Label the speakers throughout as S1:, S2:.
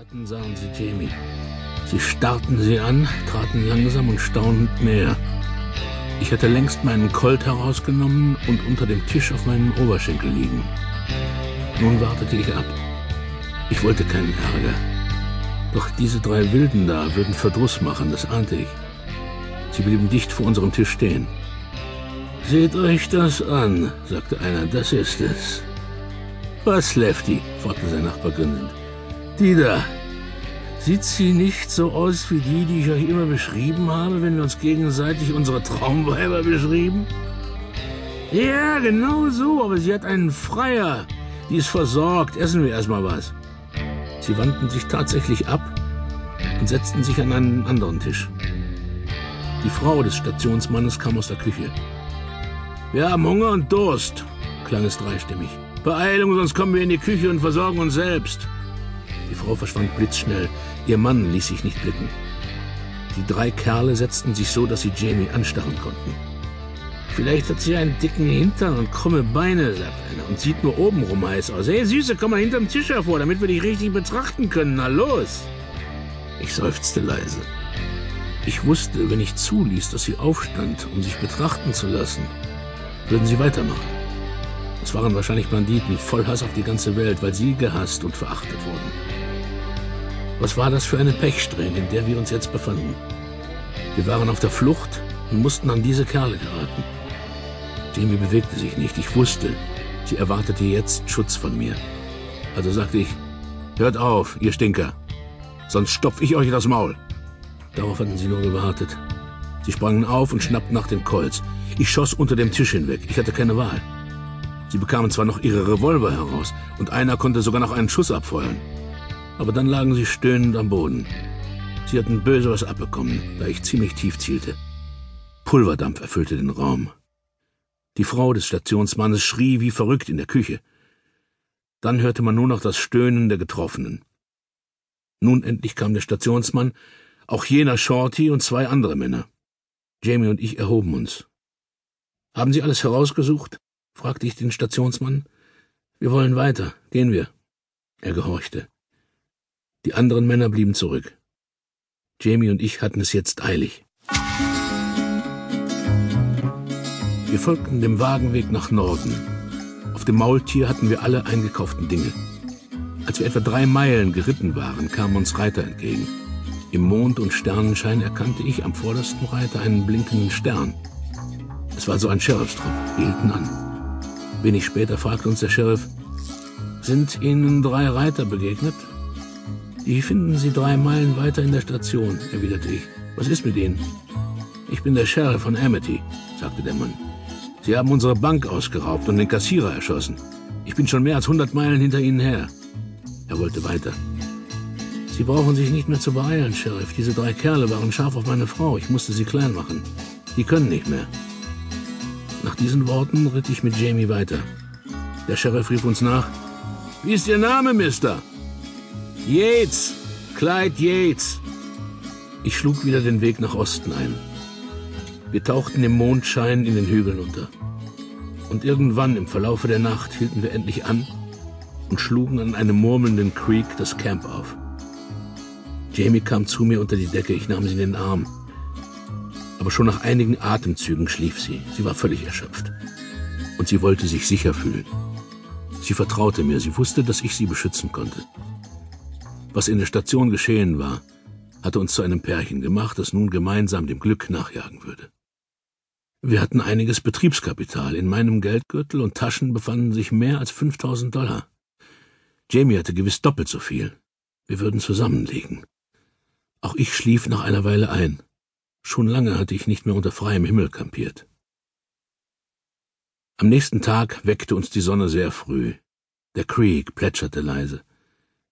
S1: hatten, sahen sie Jamie. Sie starrten sie an, traten langsam und staunend näher. Ich hatte längst meinen Colt herausgenommen und unter dem Tisch auf meinen Oberschenkel liegen. Nun wartete ich ab. Ich wollte keinen Ärger. Doch diese drei Wilden da würden Verdruss machen, das ahnte ich. Sie blieben dicht vor unserem Tisch stehen. Seht euch das an, sagte einer, das ist es. Was, Lefty? fragte sein Nachbar grinsend. Die da. Sieht sie nicht so aus wie die, die ich euch immer beschrieben habe, wenn wir uns gegenseitig unsere Traumweiber beschrieben? Ja, genau so, aber sie hat einen Freier. Die ist versorgt. Essen wir erstmal was. Sie wandten sich tatsächlich ab und setzten sich an einen anderen Tisch. Die Frau des Stationsmannes kam aus der Küche. Wir haben Hunger und Durst, klang es dreistimmig. Beeilung, sonst kommen wir in die Küche und versorgen uns selbst. Die Frau verschwand blitzschnell. Ihr Mann ließ sich nicht blicken. Die drei Kerle setzten sich so, dass sie Jamie anstarren konnten. Vielleicht hat sie einen dicken Hintern und krumme Beine, sagt einer, und sieht nur obenrum heiß aus. Hey, Süße, komm mal hinterm Tisch hervor, damit wir dich richtig betrachten können. Na los! Ich seufzte leise. Ich wusste, wenn ich zuließ, dass sie aufstand, um sich betrachten zu lassen, würden sie weitermachen. Es waren wahrscheinlich Banditen, voll Hass auf die ganze Welt, weil sie gehasst und verachtet wurden. Was war das für eine Pechsträhne, in der wir uns jetzt befanden? Wir waren auf der Flucht und mussten an diese Kerle geraten. Jamie bewegte sich nicht. Ich wusste, sie erwartete jetzt Schutz von mir. Also sagte ich, hört auf, ihr Stinker. Sonst stopf ich euch das Maul. Darauf hatten sie nur gewartet. Sie sprangen auf und schnappten nach dem Kolz. Ich schoss unter dem Tisch hinweg. Ich hatte keine Wahl. Sie bekamen zwar noch ihre Revolver heraus, und einer konnte sogar noch einen Schuss abfeuern. Aber dann lagen sie stöhnend am Boden. Sie hatten böse was abbekommen, da ich ziemlich tief zielte. Pulverdampf erfüllte den Raum. Die Frau des Stationsmannes schrie wie verrückt in der Küche. Dann hörte man nur noch das Stöhnen der Getroffenen. Nun endlich kam der Stationsmann, auch jener Shorty und zwei andere Männer. Jamie und ich erhoben uns. Haben Sie alles herausgesucht? fragte ich den Stationsmann. Wir wollen weiter. Gehen wir. Er gehorchte. Die anderen Männer blieben zurück. Jamie und ich hatten es jetzt eilig. Wir folgten dem Wagenweg nach Norden. Auf dem Maultier hatten wir alle eingekauften Dinge. Als wir etwa drei Meilen geritten waren, kamen uns Reiter entgegen. Im Mond- und Sternenschein erkannte ich am vordersten Reiter einen blinkenden Stern. Es war so ein Sheriffstrupp. Wir hielten an. Wenig später fragte uns der Sheriff, sind Ihnen drei Reiter begegnet? Die finden Sie drei Meilen weiter in der Station, erwiderte ich. Was ist mit Ihnen? Ich bin der Sheriff von Amity, sagte der Mann. Sie haben unsere Bank ausgeraubt und den Kassierer erschossen. Ich bin schon mehr als hundert Meilen hinter Ihnen her. Er wollte weiter. Sie brauchen sich nicht mehr zu beeilen, Sheriff. Diese drei Kerle waren scharf auf meine Frau. Ich musste sie klein machen. Die können nicht mehr. Nach diesen Worten ritt ich mit Jamie weiter. Der Sheriff rief uns nach. Wie ist Ihr Name, Mister? Yates. Clyde Yates. Ich schlug wieder den Weg nach Osten ein. Wir tauchten im Mondschein in den Hügeln unter. Und irgendwann im Verlaufe der Nacht hielten wir endlich an und schlugen an einem murmelnden Creek das Camp auf. Jamie kam zu mir unter die Decke, ich nahm sie in den Arm aber schon nach einigen Atemzügen schlief sie. Sie war völlig erschöpft. Und sie wollte sich sicher fühlen. Sie vertraute mir, sie wusste, dass ich sie beschützen konnte. Was in der Station geschehen war, hatte uns zu einem Pärchen gemacht, das nun gemeinsam dem Glück nachjagen würde. Wir hatten einiges Betriebskapital. In meinem Geldgürtel und Taschen befanden sich mehr als 5000 Dollar. Jamie hatte gewiss doppelt so viel. Wir würden zusammenlegen. Auch ich schlief nach einer Weile ein. Schon lange hatte ich nicht mehr unter freiem Himmel kampiert. Am nächsten Tag weckte uns die Sonne sehr früh. Der Creek plätscherte leise.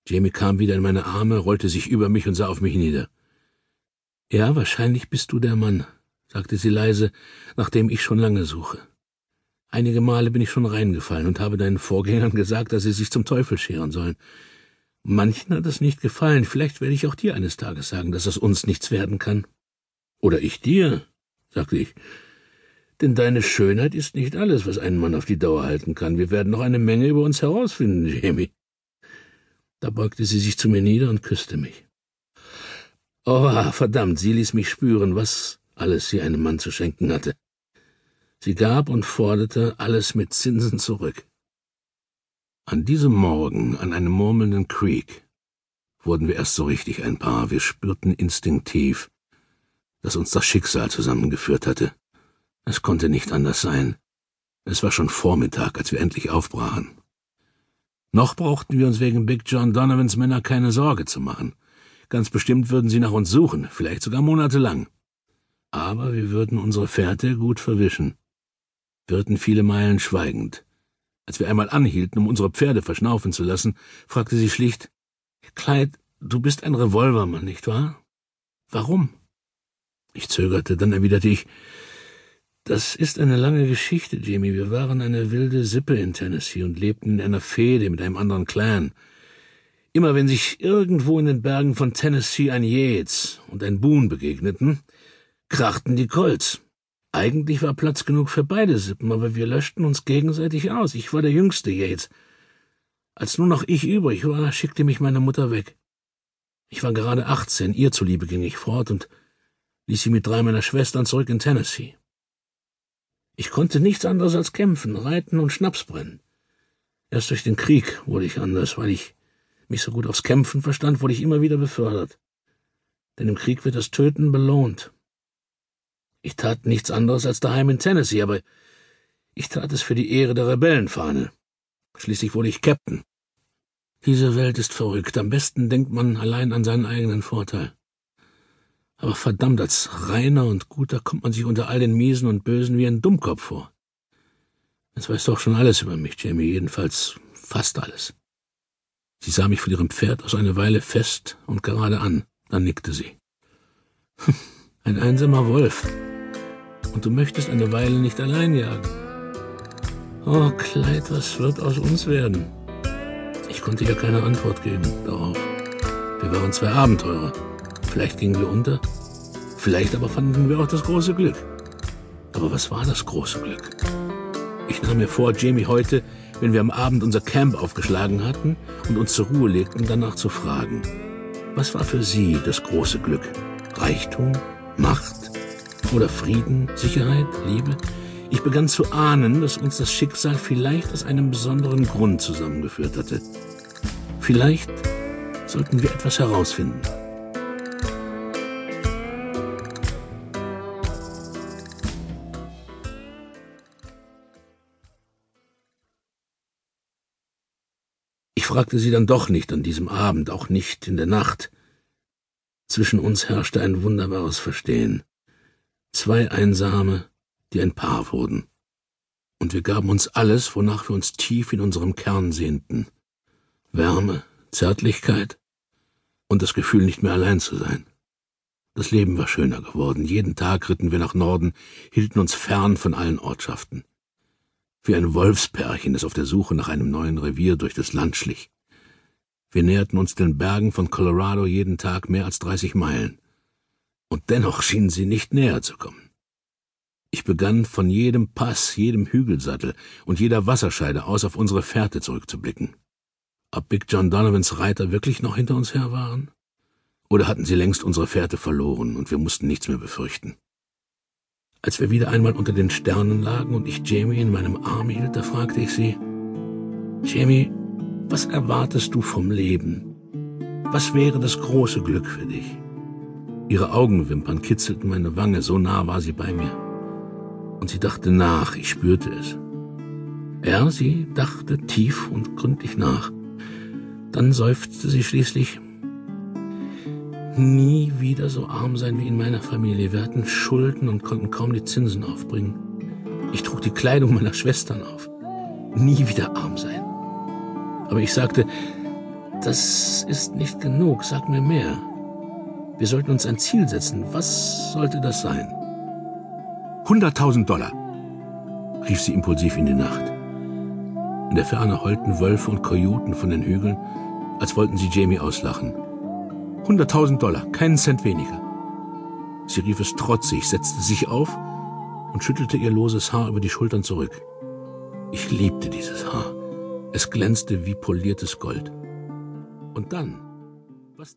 S1: Jamie kam wieder in meine Arme, rollte sich über mich und sah auf mich nieder. Ja, wahrscheinlich bist du der Mann, sagte sie leise, nachdem ich schon lange suche. Einige Male bin ich schon reingefallen und habe deinen Vorgängern gesagt, dass sie sich zum Teufel scheren sollen. Manchen hat es nicht gefallen, vielleicht werde ich auch dir eines Tages sagen, dass es uns nichts werden kann. Oder ich dir, sagte ich. Denn deine Schönheit ist nicht alles, was einen Mann auf die Dauer halten kann. Wir werden noch eine Menge über uns herausfinden, Jamie. Da beugte sie sich zu mir nieder und küsste mich. Oh, verdammt, sie ließ mich spüren, was alles sie einem Mann zu schenken hatte. Sie gab und forderte alles mit Zinsen zurück. An diesem Morgen, an einem murmelnden Creek, wurden wir erst so richtig ein Paar. Wir spürten instinktiv, dass uns das Schicksal zusammengeführt hatte. Es konnte nicht anders sein. Es war schon Vormittag, als wir endlich aufbrachen. Noch brauchten wir uns wegen Big John Donovans Männer keine Sorge zu machen. Ganz bestimmt würden sie nach uns suchen, vielleicht sogar monatelang. Aber wir würden unsere Fährte gut verwischen. Wir ritten viele Meilen schweigend. Als wir einmal anhielten, um unsere Pferde verschnaufen zu lassen, fragte sie schlicht, Clyde, du bist ein Revolvermann, nicht wahr? Warum? Ich zögerte, dann erwiderte ich, das ist eine lange Geschichte, Jamie. Wir waren eine wilde Sippe in Tennessee und lebten in einer Fehde mit einem anderen Clan. Immer wenn sich irgendwo in den Bergen von Tennessee ein Yates und ein Boone begegneten, krachten die Colts. Eigentlich war Platz genug für beide Sippen, aber wir löschten uns gegenseitig aus. Ich war der jüngste Yates. Als nur noch ich übrig war, schickte mich meine Mutter weg. Ich war gerade achtzehn, ihr zuliebe ging ich fort und ließ sie mit drei meiner Schwestern zurück in Tennessee. Ich konnte nichts anderes als kämpfen, reiten und Schnaps brennen. Erst durch den Krieg wurde ich anders, weil ich mich so gut aufs Kämpfen verstand, wurde ich immer wieder befördert. Denn im Krieg wird das Töten belohnt. Ich tat nichts anderes als daheim in Tennessee, aber ich tat es für die Ehre der Rebellenfahne. Schließlich wurde ich Captain. Diese Welt ist verrückt. Am besten denkt man allein an seinen eigenen Vorteil. Aber verdammt, als reiner und guter kommt man sich unter all den Miesen und Bösen wie ein Dummkopf vor. Jetzt weißt du auch schon alles über mich, Jamie, jedenfalls fast alles. Sie sah mich von ihrem Pferd aus eine Weile fest und gerade an, dann nickte sie. Ein einsamer Wolf. Und du möchtest eine Weile nicht allein jagen. Oh, Kleid, was wird aus uns werden? Ich konnte ihr keine Antwort geben darauf. Wir waren zwei Abenteurer. Vielleicht gingen wir unter, vielleicht aber fanden wir auch das große Glück. Aber was war das große Glück? Ich nahm mir vor, Jamie heute, wenn wir am Abend unser Camp aufgeschlagen hatten und uns zur Ruhe legten, danach zu fragen. Was war für sie das große Glück? Reichtum? Macht? Oder Frieden? Sicherheit? Liebe? Ich begann zu ahnen, dass uns das Schicksal vielleicht aus einem besonderen Grund zusammengeführt hatte. Vielleicht sollten wir etwas herausfinden. Fragte sie dann doch nicht an diesem Abend, auch nicht in der Nacht. Zwischen uns herrschte ein wunderbares Verstehen. Zwei Einsame, die ein Paar wurden. Und wir gaben uns alles, wonach wir uns tief in unserem Kern sehnten. Wärme, Zärtlichkeit und das Gefühl, nicht mehr allein zu sein. Das Leben war schöner geworden. Jeden Tag ritten wir nach Norden, hielten uns fern von allen Ortschaften wie ein Wolfspärchen, das auf der Suche nach einem neuen Revier durch das Land schlich. Wir näherten uns den Bergen von Colorado jeden Tag mehr als dreißig Meilen. Und dennoch schienen sie nicht näher zu kommen. Ich begann von jedem Pass, jedem Hügelsattel und jeder Wasserscheide aus auf unsere Fährte zurückzublicken. Ob Big John Donovans Reiter wirklich noch hinter uns her waren? Oder hatten sie längst unsere Fährte verloren und wir mussten nichts mehr befürchten? Als wir wieder einmal unter den Sternen lagen und ich Jamie in meinem Arm hielt, da fragte ich sie, Jamie, was erwartest du vom Leben? Was wäre das große Glück für dich? Ihre Augenwimpern kitzelten meine Wange, so nah war sie bei mir. Und sie dachte nach, ich spürte es. Er, sie dachte tief und gründlich nach. Dann seufzte sie schließlich, nie wieder so arm sein wie in meiner Familie. Wir hatten Schulden und konnten kaum die Zinsen aufbringen. Ich trug die Kleidung meiner Schwestern auf. Nie wieder arm sein. Aber ich sagte, das ist nicht genug, sag mir mehr. Wir sollten uns ein Ziel setzen. Was sollte das sein? Hunderttausend Dollar, rief sie impulsiv in die Nacht. In der Ferne heulten Wölfe und Kojoten von den Hügeln, als wollten sie Jamie auslachen. Hunderttausend Dollar, keinen Cent weniger. Sie rief es trotzig, setzte sich auf und schüttelte ihr loses Haar über die Schultern zurück. Ich liebte dieses Haar. Es glänzte wie poliertes Gold. Und dann? Was dann?